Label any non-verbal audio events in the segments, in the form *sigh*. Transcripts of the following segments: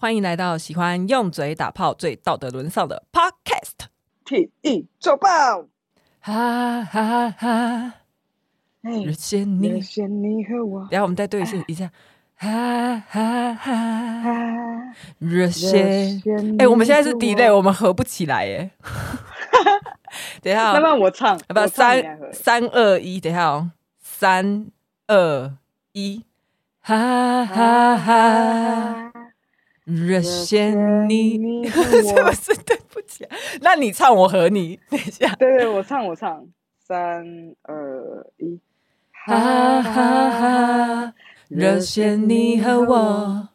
欢迎来到喜欢用嘴打炮、最道德沦丧的 Podcast。体液周报，哈哈哈！热线你，热线你和我。等下我们再对一次，一下，哈哈哈！热线，哎，我们现在是 delay，我们合不起来耶。*laughs* 等一下，那么我唱，不，三三二一，等一下哦，三二一，哈哈哈！热线你，你 *laughs* 是不是对不起？那你唱，我和你。等一下，对对，我唱，我唱。三二一，哈哈哈！热线你和我。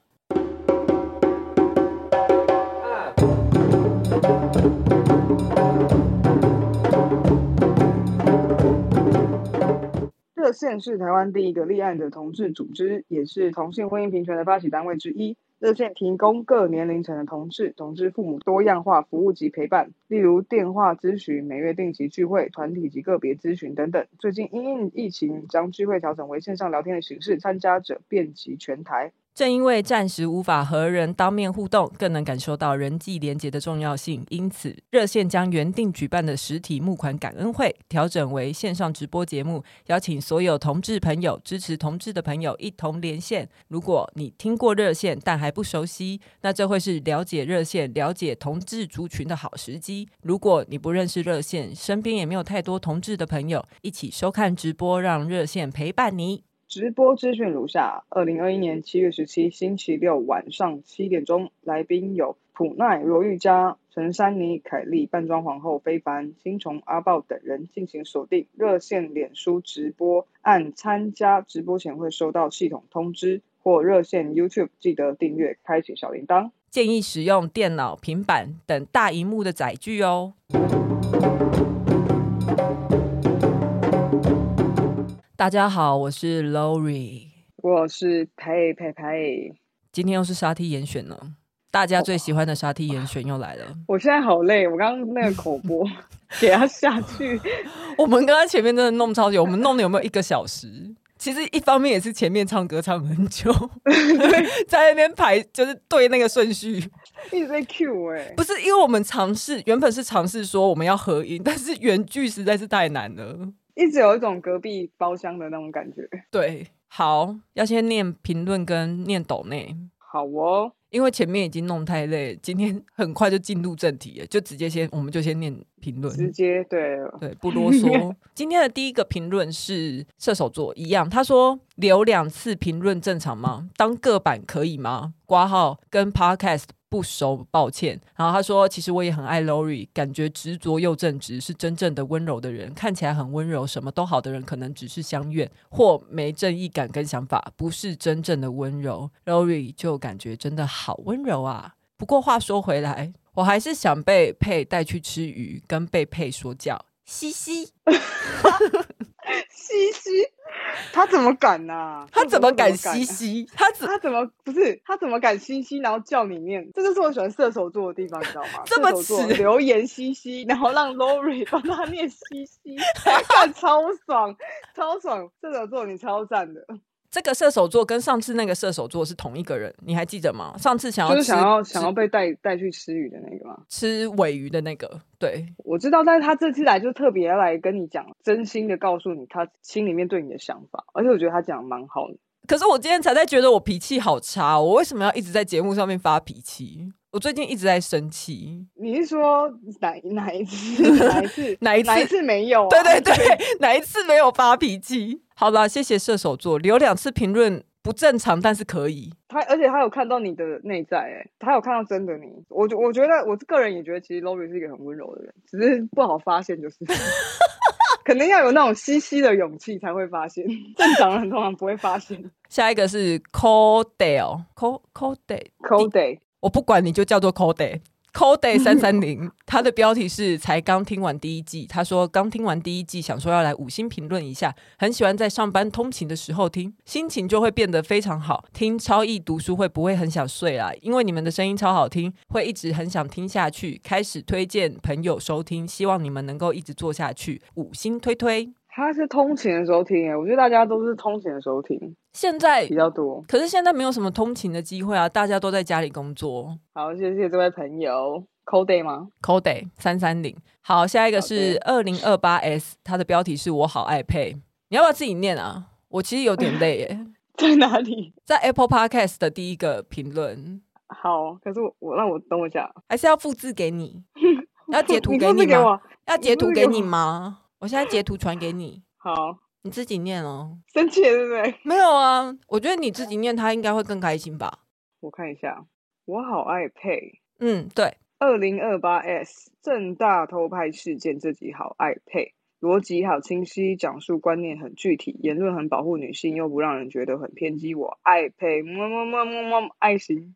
热线是台湾第一个立案的同志组织，也是同性婚姻平权的发起单位之一。热线提供各年龄层的同志、同志父母多样化服务及陪伴，例如电话咨询、每月定期聚会、团体及个别咨询等等。最近因应疫情，将聚会调整为线上聊天的形式，参加者遍及全台。正因为暂时无法和人当面互动，更能感受到人际连结的重要性，因此热线将原定举办的实体募款感恩会调整为线上直播节目，邀请所有同志朋友、支持同志的朋友一同连线。如果你听过热线但还不熟悉，那这会是了解热线、了解同志族群的好时机。如果你不认识热线，身边也没有太多同志的朋友，一起收看直播，让热线陪伴你。直播资讯如下：二零二一年七月十七星期六晚上七点钟，来宾有普奈、罗玉佳、陈珊妮、凯莉、扮装皇后非凡、星虫、阿豹等人进行锁定热线脸书直播，按参加直播前会收到系统通知，或热线 YouTube 记得订阅，开启小铃铛。建议使用电脑、平板等大萤幕的载具哦。大家好，我是 Lori，我是佩佩佩。今天又是沙 T 严选了，大家最喜欢的沙 T 严选又来了。我现在好累，我刚刚那个口播 *laughs* 给他下去。*laughs* 我们刚刚前面真的弄超久，我们弄了有没有一个小时？其实一方面也是前面唱歌唱很久，*laughs* 在那边排就是对那个顺序，一直在 Q 哎、欸，不是因为我们尝试原本是尝试说我们要合音，但是原句实在是太难了。一直有一种隔壁包厢的那种感觉。对，好，要先念评论跟念抖内。好哦，因为前面已经弄太累，今天 *laughs* 很快就进入正题了，就直接先，我们就先念评论。直接对对，不啰嗦。*laughs* 今天的第一个评论是射手座，一样，他说留两次评论正常吗？当个版可以吗？挂号跟 Podcast。不熟，抱歉。然后他说：“其实我也很爱 Lori，感觉执着又正直，是真正的温柔的人。看起来很温柔，什么都好的人，可能只是相怨或没正义感跟想法，不是真正的温柔。Lori 就感觉真的好温柔啊。不过话说回来，我还是想被佩带去吃鱼，跟被佩说教，嘻嘻，*laughs* 嘻 *laughs* 嘻。”他怎么敢呢、啊？他怎么敢嘻嘻？*laughs* 他怎他怎么不是？他怎么敢嘻嘻？然后叫你念，这就是我喜欢射手座的地方，你知道吗？*laughs* 这么射手座留言嘻嘻，然后让 Lori 帮他念嘻嘻，看超爽，超爽！射手座你超赞的。这个射手座跟上次那个射手座是同一个人，你还记得吗？上次想要就是想要想要被带带去吃鱼的那个吗？吃尾鱼的那个，对，我知道。但是他这次来就特别要来跟你讲，真心的告诉你他心里面对你的想法，而且我觉得他讲的蛮好的。可是我今天才在觉得我脾气好差，我为什么要一直在节目上面发脾气？我最近一直在生气。你是说哪哪一次？哪一次？哪一次？*laughs* 哪一次没有啊？对对对，哪一次没有发脾气？好啦，谢谢射手座留两次评论不正常，但是可以。他而且他有看到你的内在，哎，他有看到真的你。我我觉得我个人也觉得，其实 Lori 是一个很温柔的人，只是不好发现，就是 *laughs* 可能要有那种嘻嘻的勇气才会发现。正常人通常不会发现。下一个是 Codale，Cod Codale，Codale，我不管你就叫做 Cold Day，Cold Day 三三零，他的标题是才刚听完第一季。他说刚听完第一季，想说要来五星评论一下。很喜欢在上班通勤的时候听，心情就会变得非常好。听超易读书会不会很想睡啦？因为你们的声音超好听，会一直很想听下去。开始推荐朋友收听，希望你们能够一直做下去。五星推推。他是通勤的时候听，哎，我觉得大家都是通勤的时候听，现在比较多。可是现在没有什么通勤的机会啊，大家都在家里工作。好，谢谢这位朋友，Cold Day 吗？Cold Day 三三零。好，下一个是二零二八 S，它的标题是我好爱配，你要不要自己念啊？我其实有点累耶。*laughs* 在哪里？在 Apple Podcast 的第一个评论。好，可是我我让我等我一下，还是要复制给你？*laughs* 要截图给你吗？你要截图给你吗？我现在截图传给你。好，你自己念哦。生气了对不对？没有啊，我觉得你自己念，他应该会更开心吧。我看一下，我好爱配。嗯，对。二零二八 S 正大偷拍事件，自己好爱配，逻辑好清晰，讲述观念很具体，言论很保护女性，又不让人觉得很偏激。我爱配，么么么么么爱心。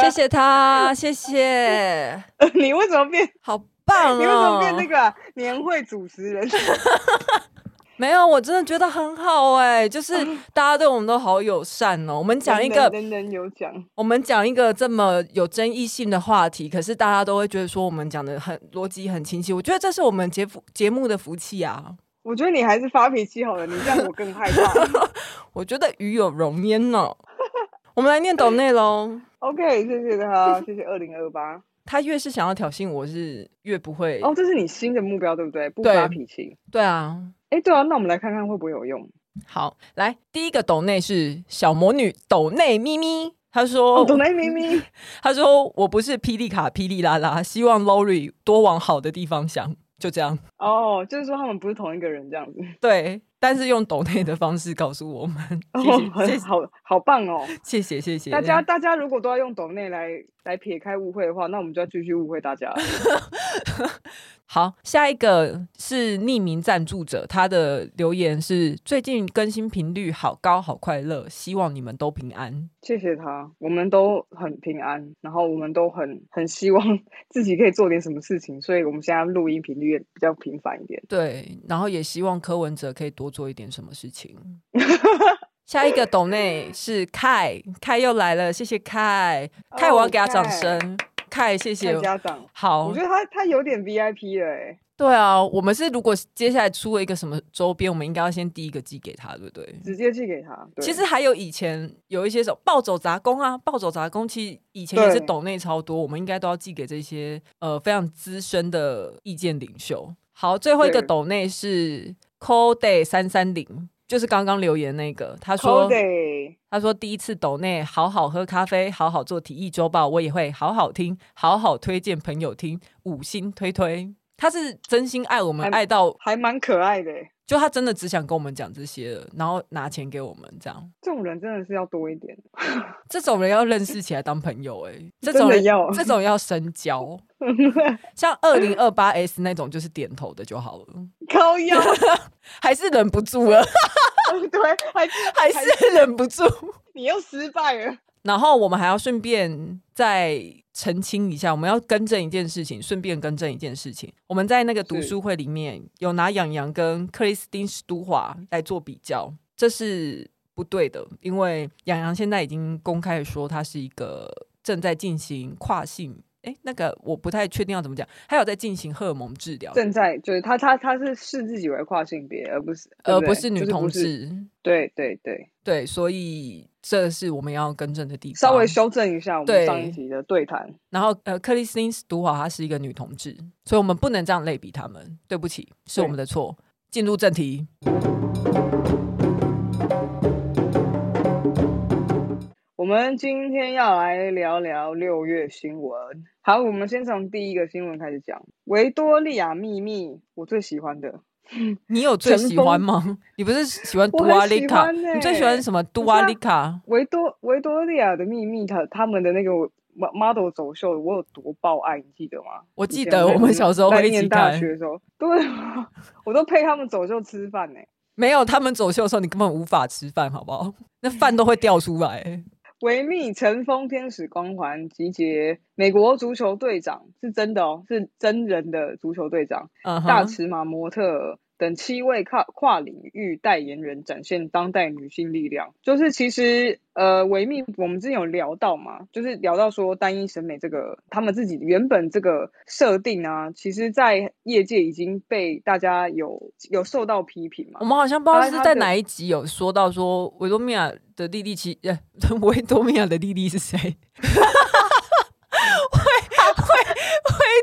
谢谢他，谢谢。*laughs* 你为什么变好棒哦？你为什么变那个、啊、年会主持人？*laughs* 没有，我真的觉得很好哎，就是大家对我们都好友善哦。我们讲一个人人有奖，我们讲一个这么有争议性的话题，可是大家都会觉得说我们讲的很逻辑很清晰。我觉得这是我们节目节目的福气啊。我觉得你还是发脾气好了，你这样我更害怕。*laughs* 我觉得与有荣焉呢。我们来念抖内喽。*laughs* OK，谢谢他，谢谢二零二八。他越是想要挑衅我，是越不会。哦，这是你新的目标，对不对？不发脾气。对啊。哎，对啊，那我们来看看会不会有用。好，来第一个抖内是小魔女抖内咪咪，他说抖内咪咪，*laughs* 他说我不是霹雳卡霹雳拉拉，希望 Lori 多往好的地方想，就这样。哦，就是说他们不是同一个人这样子。对。但是用抖内的方式告诉我们，*laughs* 好好棒哦！谢谢谢谢大家，大家如果都要用抖内来来撇开误会的话，那我们就要继续误会大家。*laughs* 好，下一个是匿名赞助者，他的留言是：最近更新频率好高，好快乐，希望你们都平安。谢谢他，我们都很平安，然后我们都很很希望自己可以做点什么事情，所以我们现在录音频率也比较频繁一点。对，然后也希望柯文哲可以多做一点什么事情。*laughs* 下一个抖内是凯，凯又来了，谢谢凯，凯，oh, 我要给他掌声。凯，谢谢家长。好，我觉得他他有点 VIP 了哎。对啊，我们是如果接下来出了一个什么周边，我们应该要先第一个寄给他，对不对？直接寄给他。其实还有以前有一些什么暴走杂工啊，暴走杂工其实以前也是抖内超多，我们应该都要寄给这些呃非常资深的意见领袖。好，最后一个抖内是 Cold Day 三三零。就是刚刚留言那个，他说他说第一次抖内好好喝咖啡，好好做体育周报，我也会好好听，好好推荐朋友听，五星推推。他是真心爱我们，爱到还蛮可爱的。就他真的只想跟我们讲这些了，然后拿钱给我们这样。这种人真的是要多一点，*laughs* 这种人要认识起来当朋友哎、欸，这种人要这种要深交。*laughs* 像二零二八 S 那种就是点头的就好了，*laughs* 高腰还是忍不住了，*laughs* 对，还是还是忍不住，*laughs* 你又失败了。*laughs* 然后我们还要顺便再澄清一下，我们要更正一件事情，顺便更正一件事情。我们在那个读书会里面有拿杨洋跟克里斯汀·史都华来做比较，这是不对的，因为杨洋现在已经公开说他是一个正在进行跨性。哎，那个我不太确定要怎么讲。还有在进行荷尔蒙治疗，正在就是他他他是视自己为跨性别，而不是而不是女同志。对对对对，所以这是我们要更正的地方。稍微修正一下我们上一集的对谈。然后呃，克里斯汀·史都华她是一个女同志，所以我们不能这样类比他们。对不起，是我们的错。进入正题。们今天要来聊聊六月新闻。好，我们先从第一个新闻开始讲。维多利亚秘密，我最喜欢的。你有最喜欢吗？*laughs* 你不是喜欢杜阿丽卡？欸、你最喜欢什么？杜阿丽卡？维多维多利亚的秘密，他他们的那个 model 走秀，我有多爆爱，你记得吗？我记得我们小时候会一起看。大学的时候，对，我都陪他们走秀吃饭呢。没有他们走秀的时候，你根本无法吃饭，好不好？那饭都会掉出来。维密尘封天使光环，集结美国足球队长，是真的哦，是真人的足球队长，uh huh. 大尺码模特等七位跨跨领域代言人展现当代女性力量。就是其实呃，维密我们之前有聊到嘛，就是聊到说单一审美这个他们自己原本这个设定啊，其实在业界已经被大家有有受到批评嘛。我们好像不知道是在哪一集有说到说维多米亚的弟弟其呃，*laughs* 维多米亚的弟弟是谁？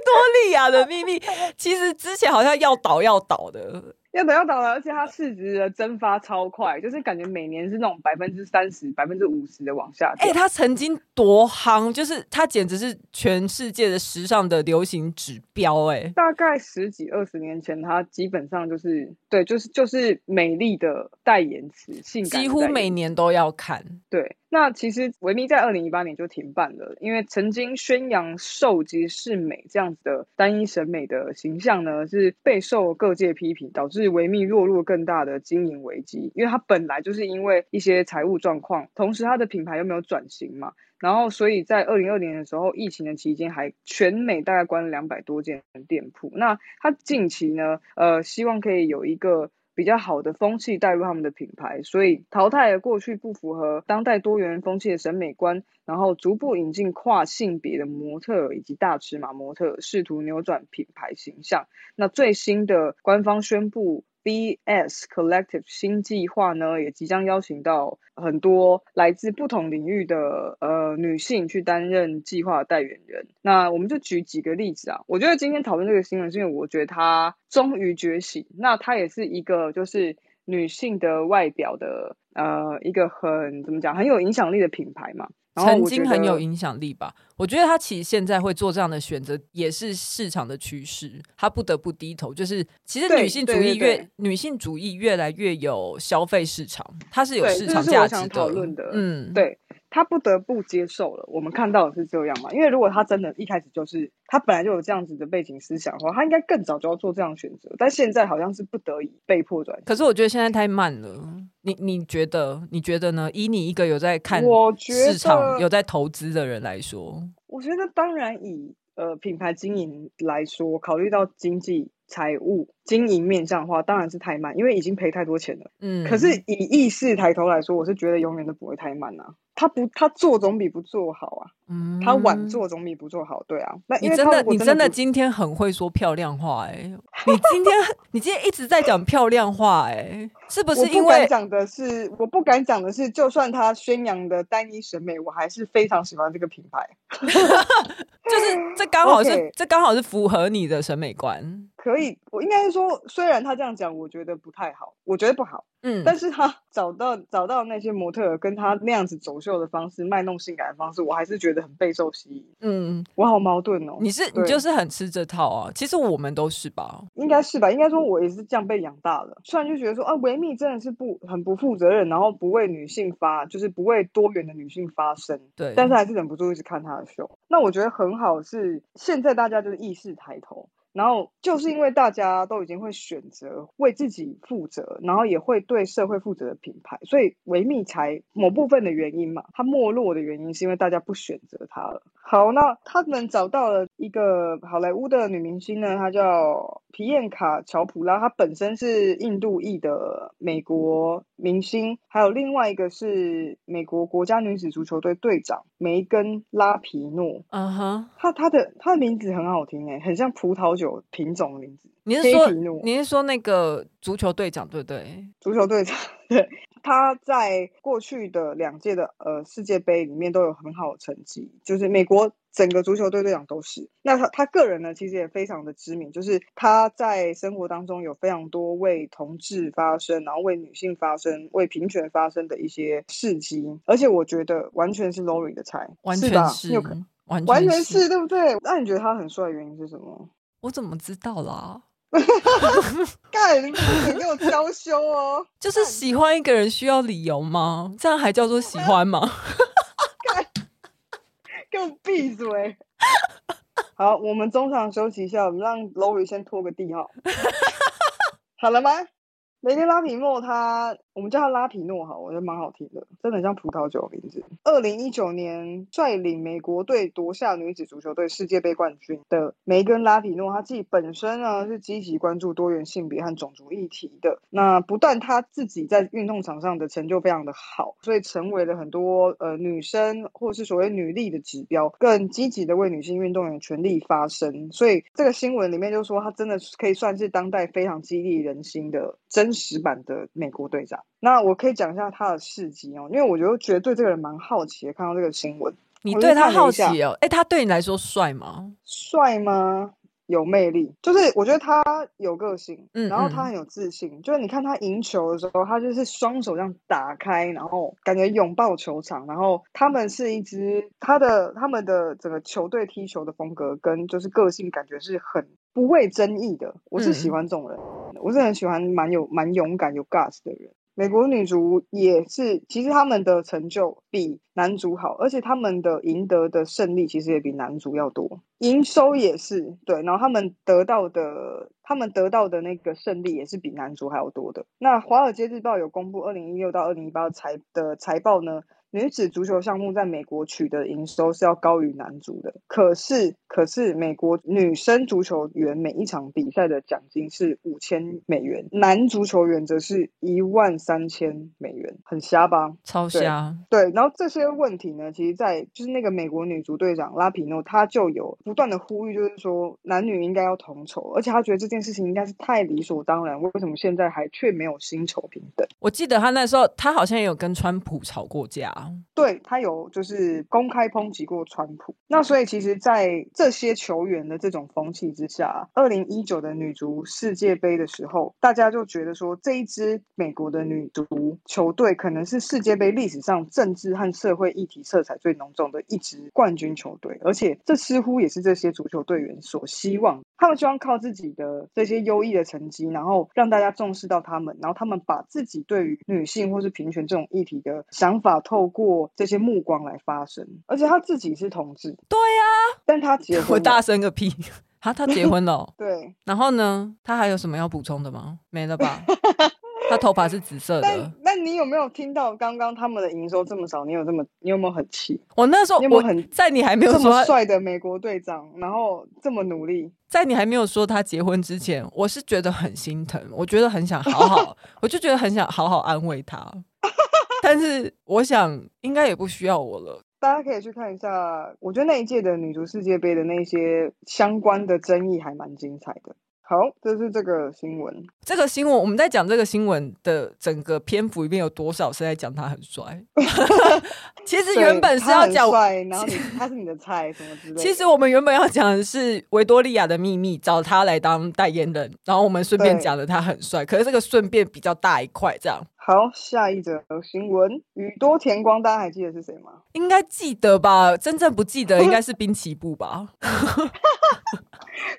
多利亚的秘密，*laughs* 其实之前好像要倒要倒的。要倒要倒了，而且它市值的蒸发超快，就是感觉每年是那种百分之三十、百分之五十的往下掉。哎、欸，它曾经多夯，就是它简直是全世界的时尚的流行指标。哎，大概十几二十年前，它基本上就是对，就是就是美丽的代言词，性感几乎每年都要看。对，那其实维密在二零一八年就停办了，因为曾经宣扬瘦即是美这样子的单一审美的形象呢，是备受各界批评，导致。是维密落入更大的经营危机，因为它本来就是因为一些财务状况，同时它的品牌又没有转型嘛，然后所以在二零二零年的时候，疫情的期间还全美大概关了两百多间店铺。那它近期呢，呃，希望可以有一个。比较好的风气带入他们的品牌，所以淘汰了过去不符合当代多元风气的审美观，然后逐步引进跨性别的模特以及大尺码模特，试图扭转品牌形象。那最新的官方宣布。VS Collective 新计划呢，也即将邀请到很多来自不同领域的呃女性去担任计划代言人。那我们就举几个例子啊。我觉得今天讨论这个新闻，是因为我觉得她终于觉醒。那她也是一个就是女性的外表的呃一个很怎么讲很有影响力的品牌嘛。曾经很有影响力吧？我觉得他其实现在会做这样的选择，也是市场的趋势。他不得不低头，就是其实女性主义越女性主义越来越有消费市场，它是有市场价值的。讨论的，嗯，对。他不得不接受了，我们看到的是这样嘛？因为如果他真的一开始就是他本来就有这样子的背景思想的话，他应该更早就要做这样选择。但现在好像是不得已被迫转。可是我觉得现在太慢了。你你觉得？你觉得呢？以你一个有在看市场、有在投资的人来说，我觉得当然以呃品牌经营来说，考虑到经济、财务、经营面向的话，当然是太慢，因为已经赔太多钱了。嗯。可是以意识抬头来说，我是觉得永远都不会太慢啊。他不，他做总比不做好啊。嗯，他晚做总比不做好，对啊。那因为你真的，你真的今天很会说漂亮话哎、欸！你今天，你今天一直在讲漂亮话哎、欸，是不是因为？我不敢讲的是，我不敢讲的是，就算他宣扬的单一审美，我还是非常喜欢这个品牌。*laughs* 就是这刚好是. *laughs* 这刚好是符合你的审美观。可以，我应该是说，虽然他这样讲，我觉得不太好，我觉得不好。嗯，但是他 *laughs* 找到找到那些模特，跟他那样子走秀的方式，卖弄性感的方式，我还是觉得很备受吸引。嗯，我好矛盾哦。你是你就是很吃这套啊？其实我们都是吧？应该是吧？应该说我也是这样被养大的。虽然就觉得说啊，维密真的是不很不负责任，然后不为女性发，就是不为多元的女性发声。对，但是还是忍不住一直看他的秀。那我觉得很好，是现在大家就是意识抬头。然后就是因为大家都已经会选择为自己负责，然后也会对社会负责的品牌，所以维密才某部分的原因嘛，它没落的原因是因为大家不选择它了。好，那他们找到了一个好莱坞的女明星呢，她叫皮燕卡乔普拉，她本身是印度裔的美国明星，还有另外一个是美国国家女子足球队队长梅根拉皮诺。嗯哼，她她的她的名字很好听诶，很像葡萄酒品种的名字。你是说你是说那个足球队长对不对？足球队长 *laughs* 对。他在过去的两届的呃世界杯里面都有很好的成绩，就是美国整个足球队队长都是。那他他个人呢，其实也非常的知名，就是他在生活当中有非常多为同志发声，然后为女性发声，为平权发声的一些事迹。而且我觉得完全是 Lori 的菜，完全是，是吧？完全是，完全是对不对？那你觉得他很帅的原因是什么？我怎么知道啦？*laughs* 干，你给我娇羞哦！*laughs* 就是喜欢一个人需要理由吗？这样还叫做喜欢吗？*laughs* 干，给我闭嘴！好，我们中场休息一下，我们让 Lori 先拖个地哈。好了吗？梅根拉皮莫他我们叫他拉皮诺好，我觉得蛮好听的，真的很像葡萄酒名字。二零一九年率领美国队夺下女子足球队世界杯冠军的梅根拉皮诺，她自己本身呢是积极关注多元性别和种族议题的。那不但她自己在运动场上的成就非常的好，所以成为了很多呃女生或是所谓女力的指标，更积极的为女性运动员权利发声。所以这个新闻里面就说，她真的可以算是当代非常激励人心的真实版的美国队长。那我可以讲一下他的事迹哦，因为我觉得觉得对这个人蛮好奇的，看到这个新闻，你对他好奇哦？哎、欸，他对你来说帅吗？帅吗？有魅力，就是我觉得他有个性，嗯，然后他很有自信，就是你看他赢球的时候，他就是双手这样打开，然后感觉拥抱球场，然后他们是一支他的他们的整个球队踢球的风格跟就是个性，感觉是很不畏争议的。我是喜欢这种人，嗯、我是很喜欢蛮有蛮勇敢有 guts 的人。美国女足也是，其实他们的成就比男足好，而且他们的赢得的胜利其实也比男足要多，营收也是对，然后他们得到的，他们得到的那个胜利也是比男足还要多的。那《华尔街日报》有公布二零一六到二零一八财的财报呢？女子足球项目在美国取得营收是要高于男足的，可是可是美国女生足球员每一场比赛的奖金是五千美元，男足球员则是一万三千美元，很瞎吧？超瞎。对。对，然后这些问题呢，其实在就是那个美国女足队长拉皮诺，他就有不断的呼吁，就是说男女应该要同酬，而且他觉得这件事情应该是太理所当然，为什么现在还却没有薪酬平等？我记得他那时候他好像也有跟川普吵过架。对，他有就是公开抨击过川普，那所以其实，在这些球员的这种风气之下，二零一九的女足世界杯的时候，大家就觉得说，这一支美国的女足球队可能是世界杯历史上政治和社会议题色彩最浓重的一支冠军球队，而且这似乎也是这些足球队员所希望，他们希望靠自己的这些优异的成绩，然后让大家重视到他们，然后他们把自己对于女性或是平权这种议题的想法透过。这些目光来发声，而且他自己是同志，对呀、啊，但他结 *laughs* 婚，我大声个屁，他他结婚了、哦，*laughs* 对，然后呢，他还有什么要补充的吗？没了吧？*laughs* 他头发是紫色的。那你有没有听到刚刚他们的营收这么少？你有这么，你有没有很气？我那时候有有很在你还没有说帅的美国队长，然后这么努力，在你还没有说他结婚之前，我是觉得很心疼，我觉得很想好好，我就觉得很想好好安慰他。但是我想应该也不需要我了。大家可以去看一下，我觉得那一届的女足世界杯的那些相关的争议还蛮精彩的。好，这是这个新闻。这个新闻我们在讲这个新闻的整个篇幅里面有多少是在讲他很帅？*laughs* 其实原本是要讲帅，*laughs* 然后你他是你的菜什么之类的。其实我们原本要讲的是维多利亚的秘密，找他来当代言人，然后我们顺便讲了他很帅。可是这个顺便比较大一块，这样。好，下一则新闻，宇多田光，大家还记得是谁吗？应该记得吧？真正不记得应该是滨崎步吧。*laughs*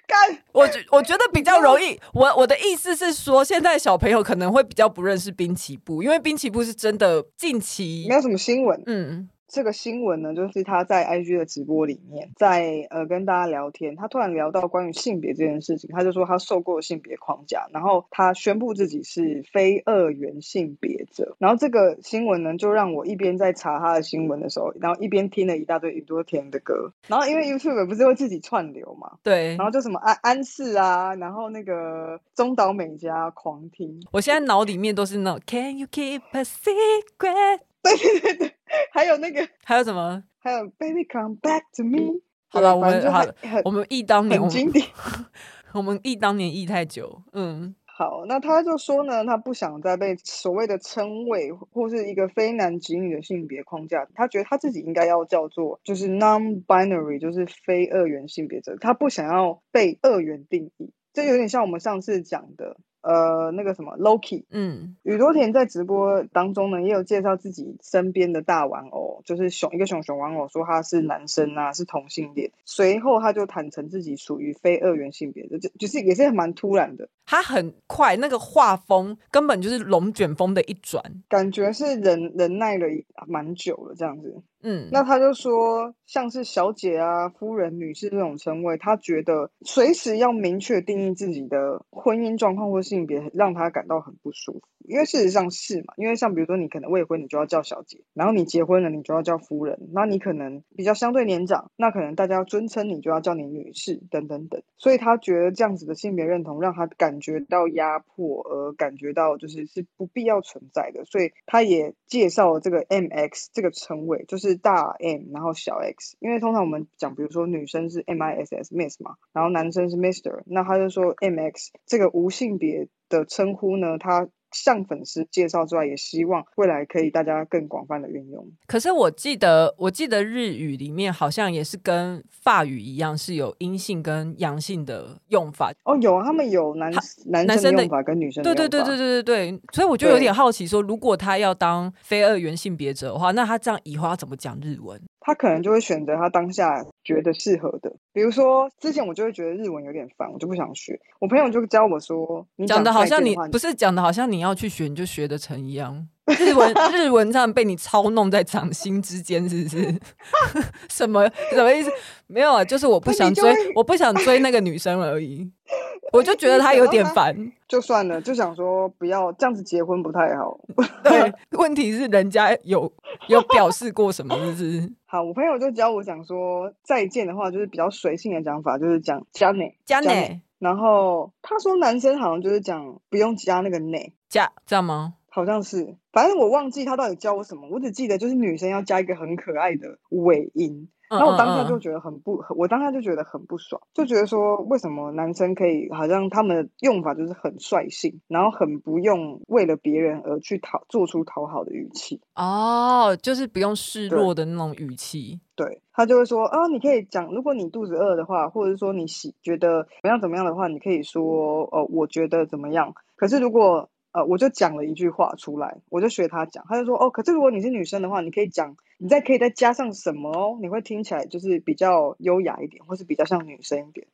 干，*laughs* 我觉我觉得比较容易。我我的意思是说，现在小朋友可能会比较不认识滨崎步，因为滨崎步是真的近期没有什么新闻。嗯。这个新闻呢，就是他在 IG 的直播里面，在呃跟大家聊天，他突然聊到关于性别这件事情，他就说他受过性别框架，然后他宣布自己是非二元性别者。然后这个新闻呢，就让我一边在查他的新闻的时候，然后一边听了一大堆宇多田的歌。然后因为 YouTube 不是会自己串流嘛，对，然后就什么安安室啊，然后那个中岛美嘉狂听。我现在脑里面都是那种 Can you keep a secret？对对对对，*laughs* 还有那个，还有什么？还有 Baby Come Back to Me。好了，我们好了，我们忆当年，很经典。我们 *laughs* 忆当年忆太久，嗯。好，那他就说呢，他不想再被所谓的称谓或是一个非男即女的性别框架，他觉得他自己应该要叫做就是 non-binary，就是非二元性别者，他不想要被二元定义，这有点像我们上次讲的。呃，那个什么，Loki，嗯，宇多田在直播当中呢，也有介绍自己身边的大玩偶，就是熊一个熊熊玩偶，说他是男生啊，是同性恋。随后他就坦诚自己属于非二元性别的，就就是也是蛮突然的。他很快，那个画风根本就是龙卷风的一转，感觉是忍忍耐了蛮久了这样子。嗯，那他就说，像是小姐啊、夫人、女士这种称谓，他觉得随时要明确定义自己的婚姻状况或性别，让他感到很不舒服。因为事实上是嘛，因为像比如说你可能未婚，你就要叫小姐，然后你结婚了，你就要叫夫人。那你可能比较相对年长，那可能大家要尊称你，就要叫你女士等等等。所以他觉得这样子的性别认同让他感觉到压迫，而感觉到就是是不必要存在的。所以他也介绍了这个 MX 这个称谓，就是是大 M 然后小 X。因为通常我们讲，比如说女生是 MISS Miss 嘛，然后男生是 Mister，那他就说 MX 这个无性别的称呼呢，它。向粉丝介绍之外，也希望未来可以大家更广泛的运用。可是我记得，我记得日语里面好像也是跟法语一样，是有阴性跟阳性的用法。哦，有啊，他们有男男生的用法跟女生的用法。对对对对对对对。所以我就有点好奇说，说如果他要当非二元性别者的话，那他这样以后要怎么讲日文？他可能就会选择他当下觉得适合的，比如说之前我就会觉得日文有点烦，我就不想学。我朋友就教我说，你讲的好像你不是讲的好像你要去学你就学得成一样。日文 *laughs* 日文这样被你操弄在掌心之间，是不是？*laughs* 什么什么意思？没有啊，就是我不想追，我不想追那个女生而已。*laughs* 我就觉得他有点烦，就算了，就想说不要这样子结婚不太好。对，问题是人家有有表示过什么，是不是？好，我朋友就教我讲说再见的话，就是比较随性的讲法，就是讲加内加内。然后他说男生好像就是讲不用加那个内加，这样吗？好像是，反正我忘记他到底教我什么，我只记得就是女生要加一个很可爱的尾音。然后我当下就觉得很不，我当下就觉得很不爽，就觉得说为什么男生可以好像他们的用法就是很率性，然后很不用为了别人而去讨做出讨好的语气哦，就是不用示弱的那种语气。对，他就会说啊，你可以讲，如果你肚子饿的话，或者说你喜觉得怎么样怎么样的话，你可以说呃，我觉得怎么样。可是如果呃，我就讲了一句话出来，我就学他讲，他就说哦，可是如果你是女生的话，你可以讲，你再可以再加上什么哦，你会听起来就是比较优雅一点，或是比较像女生一点。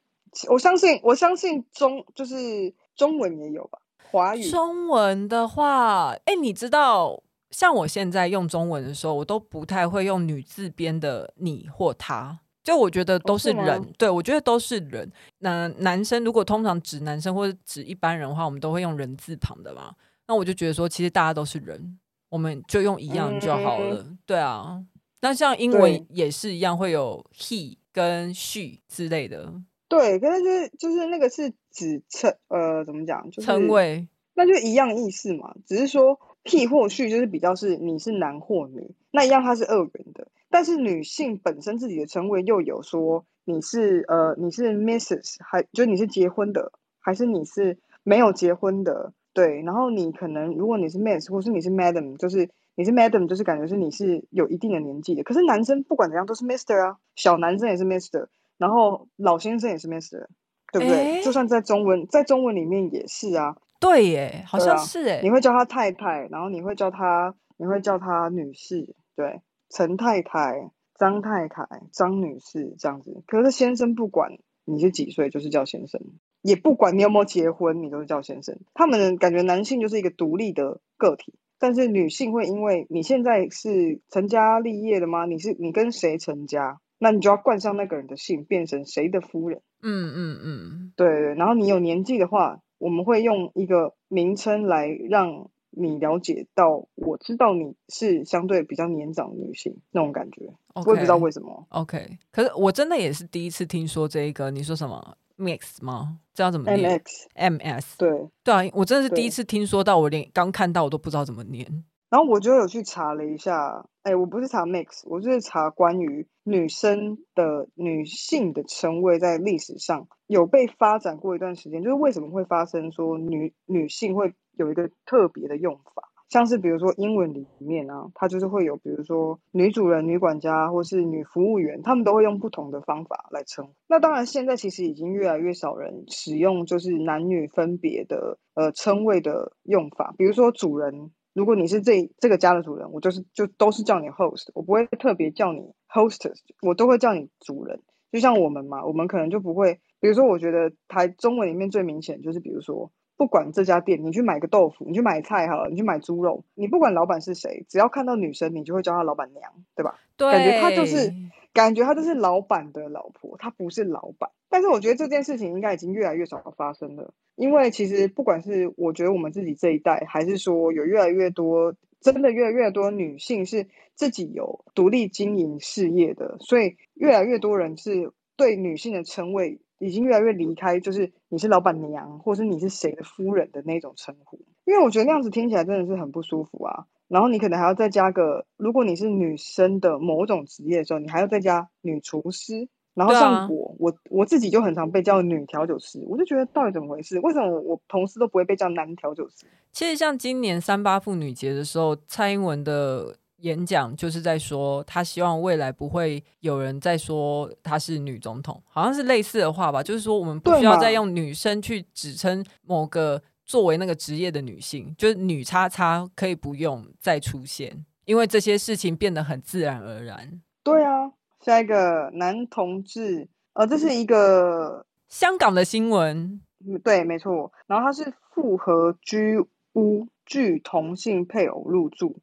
我相信，我相信中就是中文也有吧，华语。中文的话，哎，你知道，像我现在用中文的时候，我都不太会用女字边的你或他。就我觉得都是人，是对，我觉得都是人。那男生如果通常指男生或者指一般人的话，我们都会用人字旁的嘛。那我就觉得说，其实大家都是人，我们就用一样就好了。嗯、对啊，那像英文也是一样，会有 he 跟 she 之类的。对，可是就是就是那个是指称呃怎么讲，就是称谓，那就一样意思嘛。只是说 he 或 she 就是比较是你是男或女，那一样它是二元的。但是女性本身自己的称谓又有说你是呃你是 Mrs 还就你是结婚的还是你是没有结婚的对，然后你可能如果你是 Miss 或是你是 Madam 就是你是 Madam 就是感觉是你是有一定的年纪的，可是男生不管怎样都是 Mister 啊，小男生也是 Mister，然后老先生也是 Mister，对不对？欸、就算在中文在中文里面也是啊，对耶，好像是哎、啊，你会叫他太太，然后你会叫他你会叫他女士，对。陈太太、张太太、张女士这样子，可是先生不管你是几岁，就是叫先生，也不管你有没有结婚，你都是叫先生。他们感觉男性就是一个独立的个体，但是女性会因为你现在是成家立业的吗？你是你跟谁成家，那你就要冠上那个人的姓，变成谁的夫人。嗯嗯嗯，对对。然后你有年纪的话，我们会用一个名称来让。你了解到，我知道你是相对比较年长的女性那种感觉，okay, 我也不知道为什么。OK，可是我真的也是第一次听说这一个，你说什么 mix 吗？这要怎么念？mx，ms，对对啊，我真的是第一次听说到，我连刚看到我都不知道怎么念。然后我就有去查了一下，哎，我不是查 mix，我就是查关于女生的女性的称谓在历史上有被发展过一段时间，就是为什么会发生说女女性会有一个特别的用法，像是比如说英文里面啊，它就是会有比如说女主人、女管家或是女服务员，他们都会用不同的方法来称。那当然现在其实已经越来越少人使用就是男女分别的呃称谓的用法，比如说主人。如果你是这这个家的主人，我就是就都是叫你 host，我不会特别叫你 hostess，我都会叫你主人。就像我们嘛，我们可能就不会，比如说，我觉得台中文里面最明显就是，比如说不管这家店，你去买个豆腐，你去买菜好了，你去买猪肉，你不管老板是谁，只要看到女生，你就会叫她老板娘，对吧？对，感觉她就是感觉她就是老板的老婆，她不是老板。但是我觉得这件事情应该已经越来越少发生了，因为其实不管是我觉得我们自己这一代，还是说有越来越多真的越来越多女性是自己有独立经营事业的，所以越来越多人是对女性的称谓。已经越来越离开，就是你是老板娘，或是你是谁的夫人的那种称呼，因为我觉得那样子听起来真的是很不舒服啊。然后你可能还要再加个，如果你是女生的某种职业的时候，你还要再加女厨师。然后像我，啊、我我自己就很常被叫女调酒师，我就觉得到底怎么回事？为什么我，我同事都不会被叫男调酒师？其实像今年三八妇女节的时候，蔡英文的。演讲就是在说，他希望未来不会有人再说她是女总统，好像是类似的话吧。就是说，我们不需要再用女生去指称某个作为那个职业的女性，就是女叉叉可以不用再出现，因为这些事情变得很自然而然。对啊，下一个男同志，呃，这是一个 *laughs* 香港的新闻，对，没错。然后他是复合居屋，拒同性配偶入住。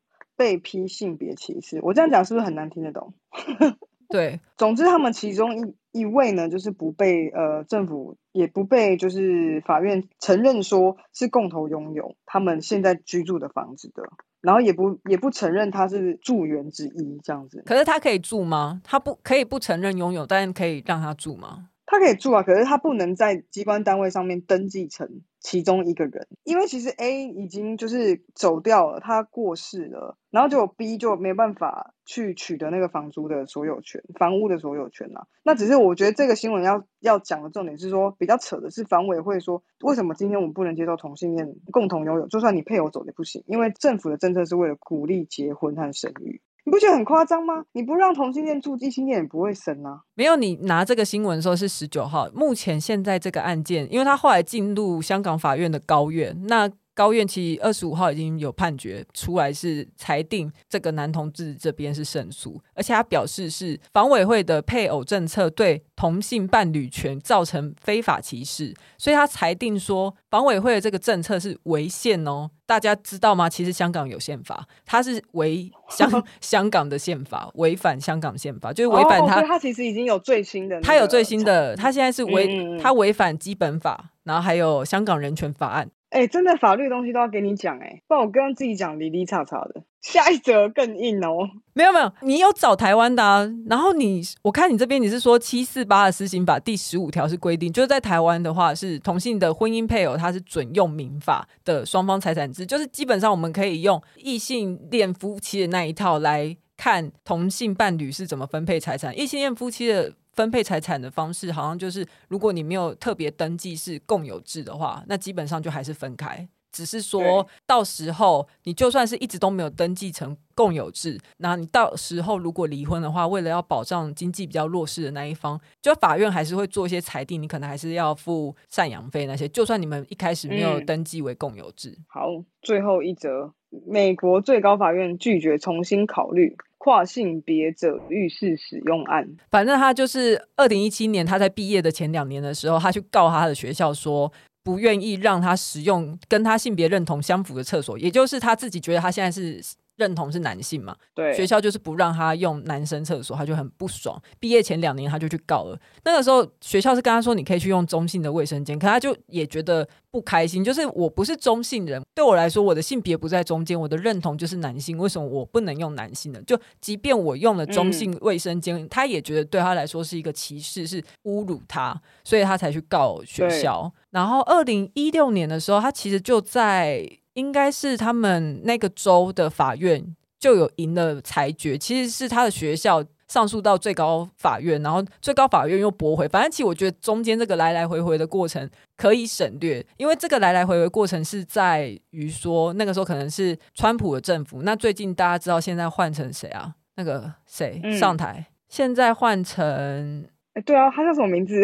被批性别歧视，我这样讲是不是很难听得懂？*laughs* 对，总之他们其中一一位呢，就是不被呃政府也不被就是法院承认说是共同拥有他们现在居住的房子的，然后也不也不承认他是住员之一这样子。可是他可以住吗？他不可以不承认拥有，但可以让他住吗？他可以住啊，可是他不能在机关单位上面登记成其中一个人，因为其实 A 已经就是走掉了，他过世了，然后就 B 就没办法去取得那个房租的所有权，房屋的所有权了。那只是我觉得这个新闻要要讲的重点是说，比较扯的是房委会说，为什么今天我们不能接受同性恋共同拥有，就算你配偶走也不行，因为政府的政策是为了鼓励结婚和生育。你不觉得很夸张吗？你不让同性恋住，异性恋也不会生啊。没有，你拿这个新闻说是十九号，目前现在这个案件，因为他后来进入香港法院的高院，那。高院其实二十五号已经有判决出来，是裁定这个男同志这边是胜诉，而且他表示是房委会的配偶政策对同性伴侣权造成非法歧视，所以他裁定说房委会的这个政策是违宪哦。大家知道吗？其实香港有宪法，它是违香 *laughs* 香港的宪法，违反香港宪法，就是违反他。他、哦、其实已经有最新的，他有最新的，他现在是违他违反基本法，然后还有香港人权法案。哎、真的法律东西都要给你讲哎、不然我刚刚自己讲离离叉叉的。*laughs* 下一则更硬哦，没有没有，你有找台湾的啊。然后你，我看你这边你是说七四八的施行法第十五条是规定，就是在台湾的话是同性的婚姻配偶，他是准用民法的双方财产制，就是基本上我们可以用异性恋夫妻的那一套来看同性伴侣是怎么分配财产，异性恋夫妻的。分配财产的方式好像就是，如果你没有特别登记是共有制的话，那基本上就还是分开。只是说到时候你就算是一直都没有登记成共有制，那你到时候如果离婚的话，为了要保障经济比较弱势的那一方，就法院还是会做一些裁定，你可能还是要付赡养费那些。就算你们一开始没有登记为共有制。嗯。好，最后一则，美国最高法院拒绝重新考虑。跨性别者浴室使用案，反正他就是二零一七年他在毕业的前两年的时候，他去告他的学校说不愿意让他使用跟他性别认同相符的厕所，也就是他自己觉得他现在是。认同是男性嘛？对，学校就是不让他用男生厕所，他就很不爽。毕业前两年他就去告了。那个时候学校是跟他说，你可以去用中性的卫生间，可他就也觉得不开心。就是我不是中性人，对我来说，我的性别不在中间，我的认同就是男性。为什么我不能用男性的？就即便我用了中性卫生间，嗯，他也觉得对他来说是一个歧视，是侮辱他，所以他才去告学校。然后二零一六年的时候，他其实就在。应该是他们那个州的法院就有赢了裁决，其实是他的学校上诉到最高法院，然后最高法院又驳回。反正其实我觉得中间这个来来回回的过程可以省略，因为这个来来回回过程是在于说那个时候可能是川普的政府，那最近大家知道现在换成谁啊？那个谁上台？嗯、现在换成哎，对啊，他叫什么名字？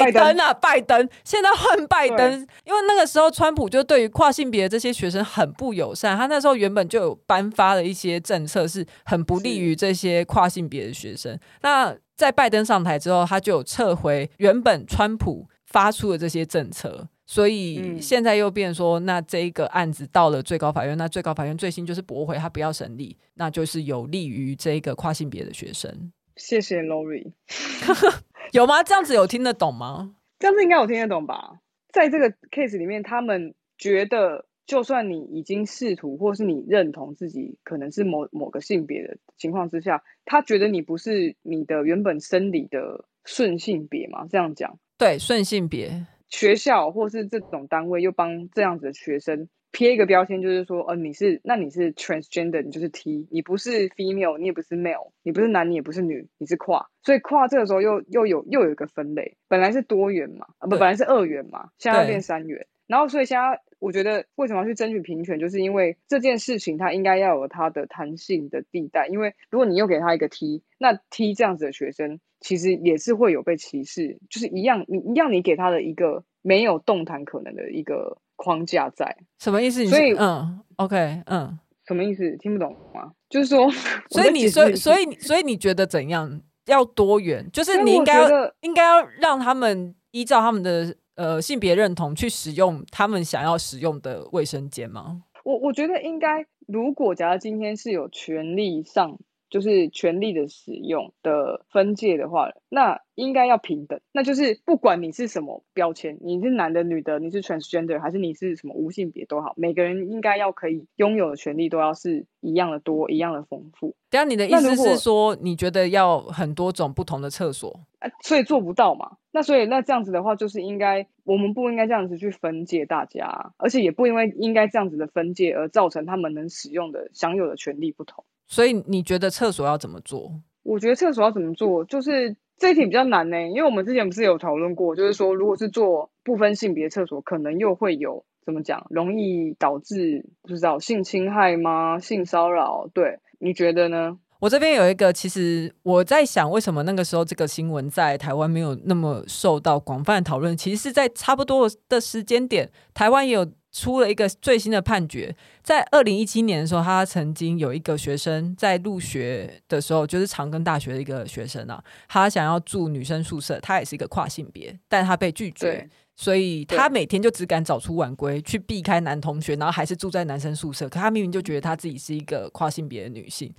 拜登啊，拜登！现在换拜登，因为那个时候川普就对于跨性别的这些学生很不友善，他那时候原本就有颁发了一些政策，是很不利于这些跨性别的学生。那在拜登上台之后，他就有撤回原本川普发出的这些政策，所以现在又变说，那这一个案子到了最高法院，那最高法院最新就是驳回，他不要审理，那就是有利于这一个跨性别的学生。谢谢 Lori，*laughs* *laughs* 有吗？这样子有听得懂吗？这样子应该有听得懂吧？在这个 case 里面，他们觉得，就算你已经试图，或是你认同自己可能是某某个性别的情况之下，他觉得你不是你的原本生理的顺性别嘛？这样讲，对，顺性别。学校或是这种单位又帮这样子的学生贴一个标签，就是说，呃，你是那你是 transgender，你就是 T，你不是 female，你也不是 male，你不是男，你也不是女，你是跨。所以跨这个时候又又有又有一个分类，本来是多元嘛，啊不，本来是二元嘛，现在变三元。然后所以现在我觉得为什么要去争取平权，就是因为这件事情它应该要有它的弹性的地带，因为如果你又给他一个 T，那 T 这样子的学生。其实也是会有被歧视，就是一样，你一样，你给他的一个没有动弹可能的一个框架在，什么意思？所以，嗯，OK，嗯，什么意思？听不懂吗？就是说，*laughs* 所以你，所以，所以，所以你觉得怎样？要多元？就是你应该，应该要让他们依照他们的呃性别认同去使用他们想要使用的卫生间吗？我我觉得应该，如果假如今天是有权利上。就是权利的使用的分界的话，那应该要平等。那就是不管你是什么标签，你是男的、女的，你是 transgender 还是你是什么无性别都好，每个人应该要可以拥有的权利都要是一样的多、一样的丰富。等下你的意思是说，你觉得要很多种不同的厕所？啊，所以做不到嘛？那所以那这样子的话，就是应该我们不应该这样子去分界大家，而且也不因为应该这样子的分界而造成他们能使用的、享有的权利不同。所以你觉得厕所要怎么做？我觉得厕所要怎么做，就是这一题比较难呢，因为我们之前不是有讨论过，就是说如果是做不分性别厕所，可能又会有怎么讲，容易导致不知道性侵害吗？性骚扰？对，你觉得呢？我这边有一个，其实我在想，为什么那个时候这个新闻在台湾没有那么受到广泛讨论？其实是在差不多的时间点，台湾也有。出了一个最新的判决，在二零一七年的时候，他曾经有一个学生在入学的时候，就是长庚大学的一个学生啊，他想要住女生宿舍，他也是一个跨性别，但他被拒绝，所以他每天就只敢早出晚归去避开男同学，然后还是住在男生宿舍。可他明明就觉得他自己是一个跨性别的女性，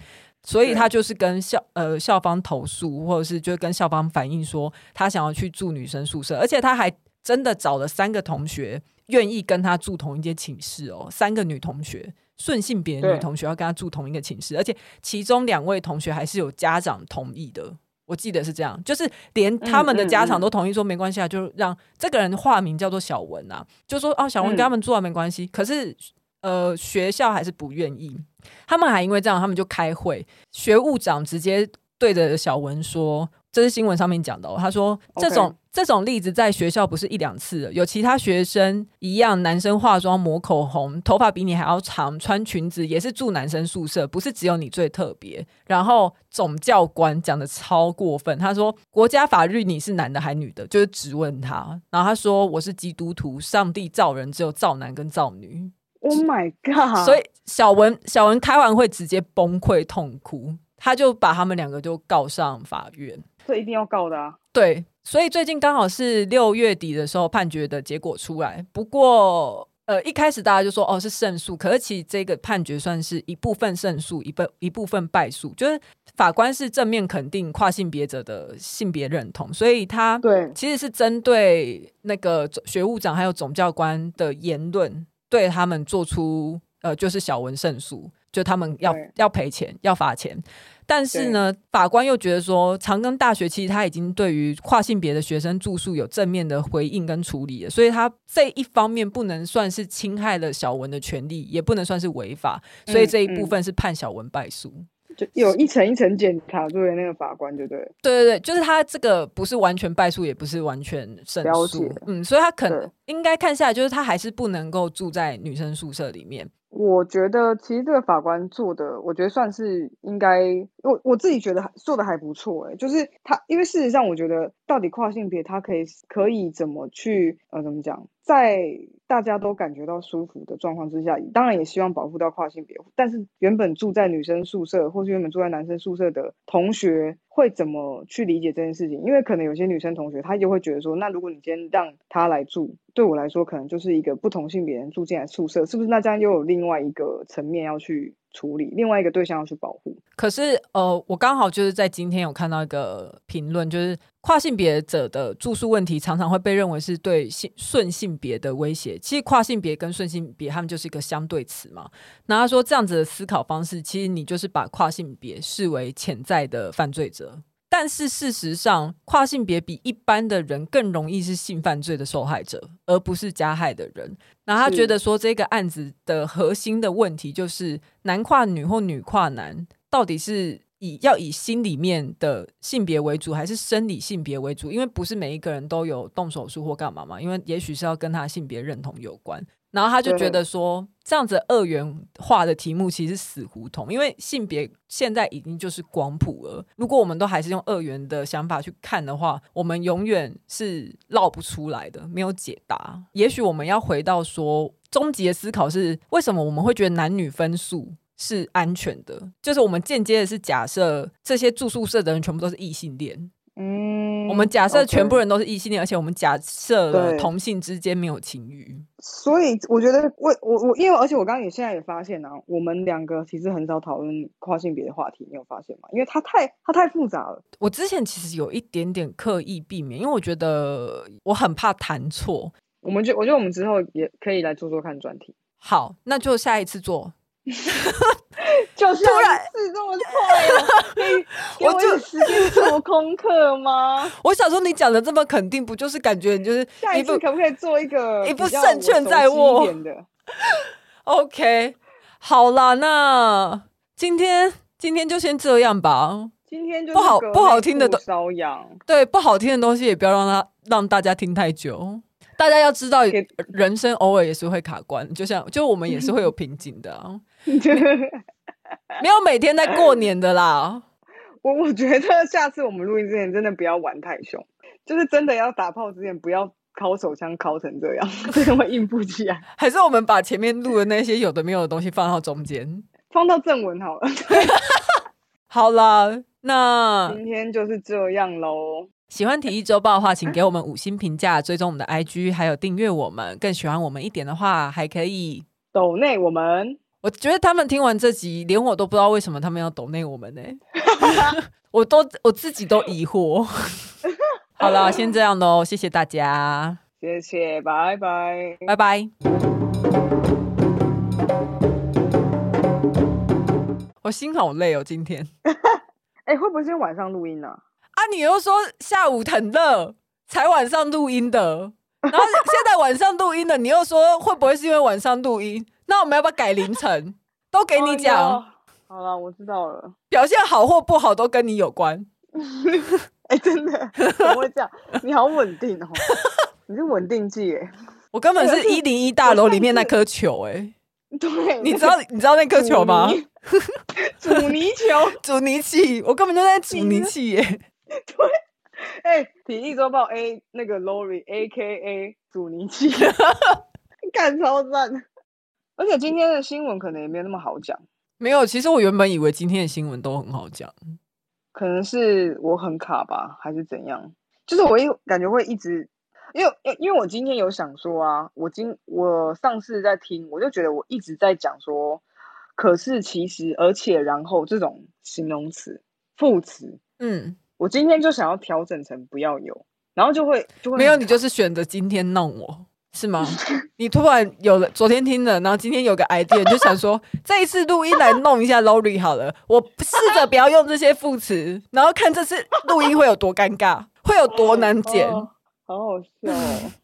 所以他就是跟校呃校方投诉，或者是就跟校方反映说，他想要去住女生宿舍，而且他还真的找了三个同学。愿意跟他住同一间寝室哦，三个女同学，顺性别的女同学要跟他住同一个寝室，而且其中两位同学还是有家长同意的。我记得是这样，就是连他们的家长都同意说没关系啊，就让这个人化名叫做小文啊，就说哦，小文跟他们住啊没关系。可是呃，学校还是不愿意，他们还因为这样，他们就开会，学务长直接对着小文说。这是新闻上面讲的哦，他说这种.这种例子在学校不是一两次了，有其他学生一样，男生化妆抹口红，头发比你还要长，穿裙子也是住男生宿舍，不是只有你最特别。然后总教官讲的超过分，他说国家法律你是男的还女的，就是质问他。然后他说我是基督徒，上帝造人只有造男跟造女。Oh my god！所以小文小文开完会直接崩溃痛哭，他就把他们两个就告上法院。这一定要告的啊！对，所以最近刚好是六月底的时候，判决的结果出来。不过，呃，一开始大家就说哦是胜诉，可是其实这个判决算是一部分胜诉，一部一部分败诉。就是法官是正面肯定跨性别者的性别认同，所以他对其实是针对那个学务长还有总教官的言论，对他们做出呃就是小文胜诉，就他们要要赔钱要罚钱。但是呢，法官又觉得说，长庚大学其实他已经对于跨性别的学生住宿有正面的回应跟处理了，所以他这一方面不能算是侵害了小文的权利，也不能算是违法，所以这一部分是判小文败诉。嗯嗯，就有一层一层检查，作为那个法官，对不对？对对对，就是他这个不是完全败诉，也不是完全胜诉，嗯，所以他可能应该看下来，就是他还是不能够住在女生宿舍里面。我觉得其实这个法官做的，我觉得算是应该，我我自己觉得做的还不错诶，就是他，因为事实上我觉得到底跨性别他可以可以怎么去呃怎么讲，在大家都感觉到舒服的状况之下，当然也希望保护到跨性别，但是原本住在女生宿舍或是原本住在男生宿舍的同学会怎么去理解这件事情？因为可能有些女生同学，她就会觉得说，那如果你今天让她来住，对我来说，可能就是一个不同性别人住进来宿舍，是不是？那这样又有另外一个层面要去处理，另外一个对象要去保护。可是，呃，我刚好就是在今天有看到一个评论，就是跨性别者的住宿问题常常会被认为是对性顺性别的威胁。其实，跨性别跟顺性别他们就是一个相对词嘛。那他说这样子的思考方式，其实你就是把跨性别视为潜在的犯罪者。但是事实上，跨性别比一般的人更容易是性犯罪的受害者，而不是加害的人。那他觉得说，这个案子的核心的问题就是男跨女或女跨男，到底是以要以心里面的性别为主，还是生理性别为主？因为不是每一个人都有动手术或干嘛嘛，因为也许是要跟他性别认同有关。然后他就觉得说，这样子二元化的题目其实是死胡同，因为性别现在已经就是光谱了。如果我们都还是用二元的想法去看的话，我们永远是绕不出来的，没有解答。也许我们要回到说，终极的思考是为什么我们会觉得男女分数是安全的？就是我们间接的是假设这些住宿舍的人全部都是异性恋。嗯，我们假设全部人都是异性恋.而且我们假设了同性之间没有情欲，所以我觉得我我我，因为而且我刚刚也现在也发现啊，我们两个其实很少讨论跨性别的话题，你有发现吗？因为它太它太复杂了。我之前其实有一点点刻意避免，因为我觉得我很怕谈错。我们就我觉得我们之后也可以来做做看专题。好，那就下一次做。*laughs* 就是突然是这么快哦！你 *laughs* 我有时间做功课吗？*laughs* 我想说，你讲的这么肯定，不就是感觉你就是下一步可不可以做一个一步胜券在握的？OK，好啦，那今天今天就先这样吧。今天就不好不好听的都瘙痒，对不好听的东西也不要让它让大家听太久。大家要知道，人生偶尔也是会卡关，就像就我们也是会有瓶颈的啊。*laughs* 没有每天在过年的啦。我我觉得下次我们录音之前真的不要玩太凶，就是真的要打炮之前不要尻手枪尻成这样，真的会硬不起来。还是我们把前面录的那些有的没有的东西放到中间，放到正文好了。*laughs* 好了，那今天就是这样喽。喜欢体育周报的话，请给我们五星评价，追踪我们的 IG，还有订阅我们。更喜欢我们一点的话，还可以抖内我们。我觉得他们听完这集，连我都不知道为什么他们要抖内我们呢？*laughs* 我都我自己都疑惑。*laughs* 好了，先这样喽，谢谢大家，谢谢，拜拜，拜拜。我心好累哦，今天。哎、欸，会不会是晚上录音呢、啊？啊，你又说下午很热，才晚上录音的，*laughs* 然后现在晚上录音的，你又说会不会是因为晚上录音？那我们要不要改凌晨？都给你讲。Oh, no. 好了，我知道了。表现好或不好都跟你有关。*laughs* 哎、欸，真的怎么会这样？你好稳定哦，*laughs* 你是稳定剂哎。我根本是一零一大楼里面那颗球哎。对，你知道你知道那颗球吗？阻尼球，阻尼器，我根本就在阻尼器耶。对，哎、欸，体育周报 A 那个 Lori A K A 阻尼器，*laughs* 干超赞。而且今天的新闻可能也没有那么好讲。没有，其实我原本以为今天的新闻都很好讲。可能是我很卡吧，还是怎样？就是我一感觉会一直，因为因为我今天有想说啊，我今我上次在听，我就觉得我一直在讲说，可是其实而且然后这种形容词副词，嗯，我今天就想要调整成不要有，然后就会就会没有，你就是选择今天弄我。是吗？*laughs* 你突然有了，昨天听了，然后今天有个 idea，你就想说这一次录音来弄一下 Lori 好了。我试着不要用这些副词，然后看这次录音会有多尴尬，会有多难剪。哦，好好笑哦。*laughs*